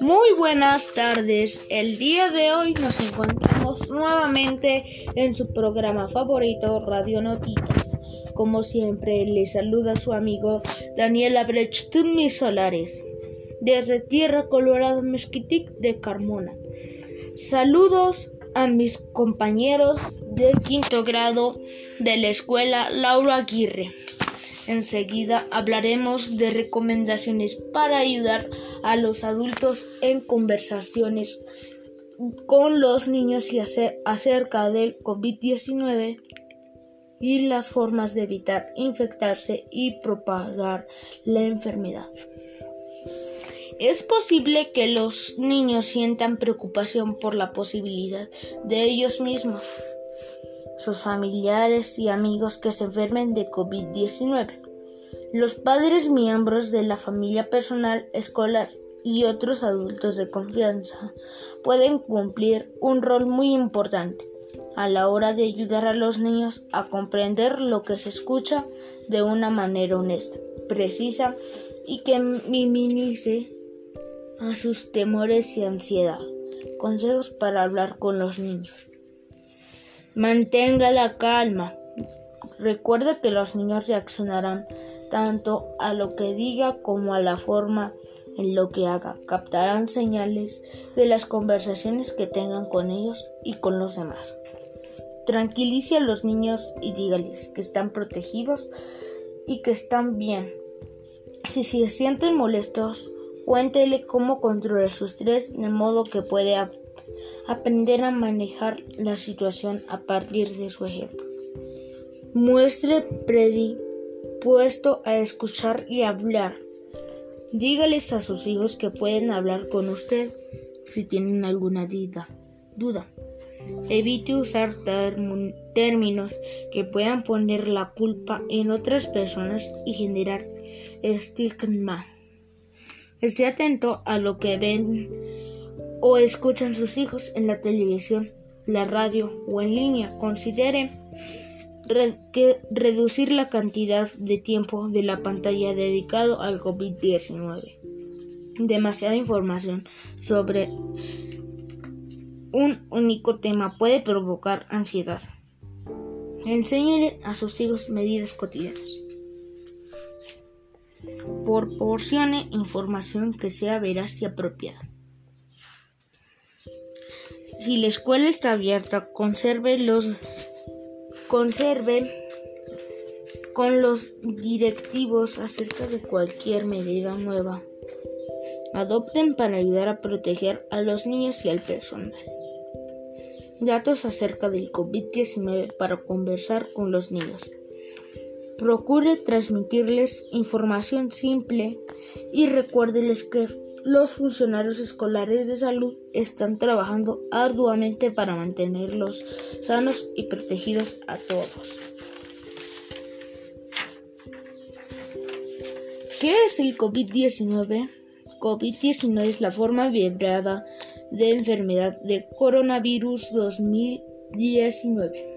Muy buenas tardes. El día de hoy nos encontramos nuevamente en su programa favorito Radio Noticias. Como siempre, les saluda su amigo Daniel Abrecht mis solares desde Tierra Colorado Mezquitic de Carmona. Saludos a mis compañeros de quinto grado de la escuela Laura Aguirre. Enseguida hablaremos de recomendaciones para ayudar a los adultos en conversaciones con los niños y hacer acerca del COVID-19 y las formas de evitar infectarse y propagar la enfermedad. Es posible que los niños sientan preocupación por la posibilidad de ellos mismos, sus familiares y amigos que se enfermen de COVID-19. Los padres miembros de la familia personal, escolar y otros adultos de confianza pueden cumplir un rol muy importante a la hora de ayudar a los niños a comprender lo que se escucha de una manera honesta, precisa y que minimice a sus temores y ansiedad. Consejos para hablar con los niños. Mantenga la calma. Recuerde que los niños reaccionarán tanto a lo que diga como a la forma en lo que haga. Captarán señales de las conversaciones que tengan con ellos y con los demás. Tranquilice a los niños y dígales que están protegidos y que están bien. Si se sienten molestos, Cuéntele cómo controlar su estrés de modo que puede aprender a manejar la situación a partir de su ejemplo. Muestre predispuesto a escuchar y hablar. Dígales a sus hijos que pueden hablar con usted si tienen alguna duda. Evite usar términos que puedan poner la culpa en otras personas y generar estigma. Esté atento a lo que ven o escuchan sus hijos en la televisión, la radio o en línea. Considere que reducir la cantidad de tiempo de la pantalla dedicado al COVID-19. Demasiada información sobre un único tema puede provocar ansiedad. Enséñele a sus hijos medidas cotidianas proporcione información que sea veraz y apropiada. Si la escuela está abierta, conserve los conserve con los directivos acerca de cualquier medida nueva. Adopten para ayudar a proteger a los niños y al personal. Datos acerca del COVID-19 para conversar con los niños. Procure transmitirles información simple y recuérdeles que los funcionarios escolares de salud están trabajando arduamente para mantenerlos sanos y protegidos a todos. ¿Qué es el COVID-19? COVID-19 es la forma vibrada de enfermedad del coronavirus 2019.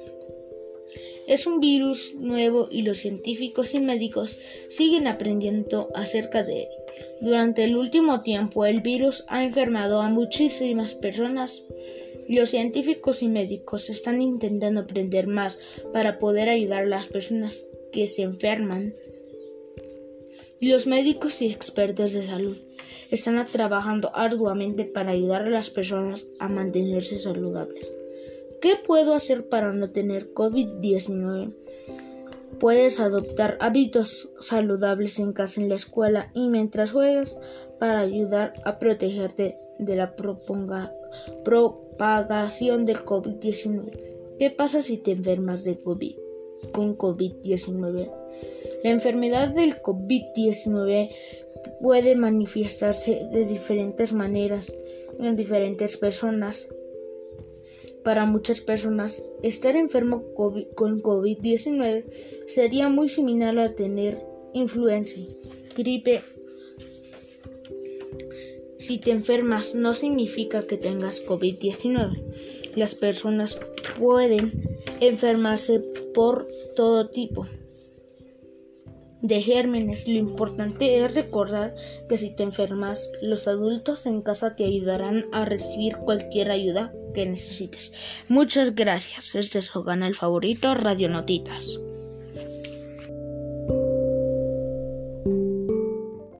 Es un virus nuevo y los científicos y médicos siguen aprendiendo acerca de él. Durante el último tiempo el virus ha enfermado a muchísimas personas. Los científicos y médicos están intentando aprender más para poder ayudar a las personas que se enferman. Los médicos y expertos de salud están trabajando arduamente para ayudar a las personas a mantenerse saludables. ¿Qué puedo hacer para no tener COVID-19? Puedes adoptar hábitos saludables en casa, en la escuela y mientras juegas para ayudar a protegerte de la propagación del COVID-19. ¿Qué pasa si te enfermas de COVID con COVID-19? La enfermedad del COVID-19 puede manifestarse de diferentes maneras en diferentes personas. Para muchas personas, estar enfermo con COVID-19 sería muy similar a tener influenza, gripe. Si te enfermas no significa que tengas COVID-19. Las personas pueden enfermarse por todo tipo de gérmenes. Lo importante es recordar que si te enfermas, los adultos en casa te ayudarán a recibir cualquier ayuda que necesites. Muchas gracias. Este es su canal favorito, Radio Notitas.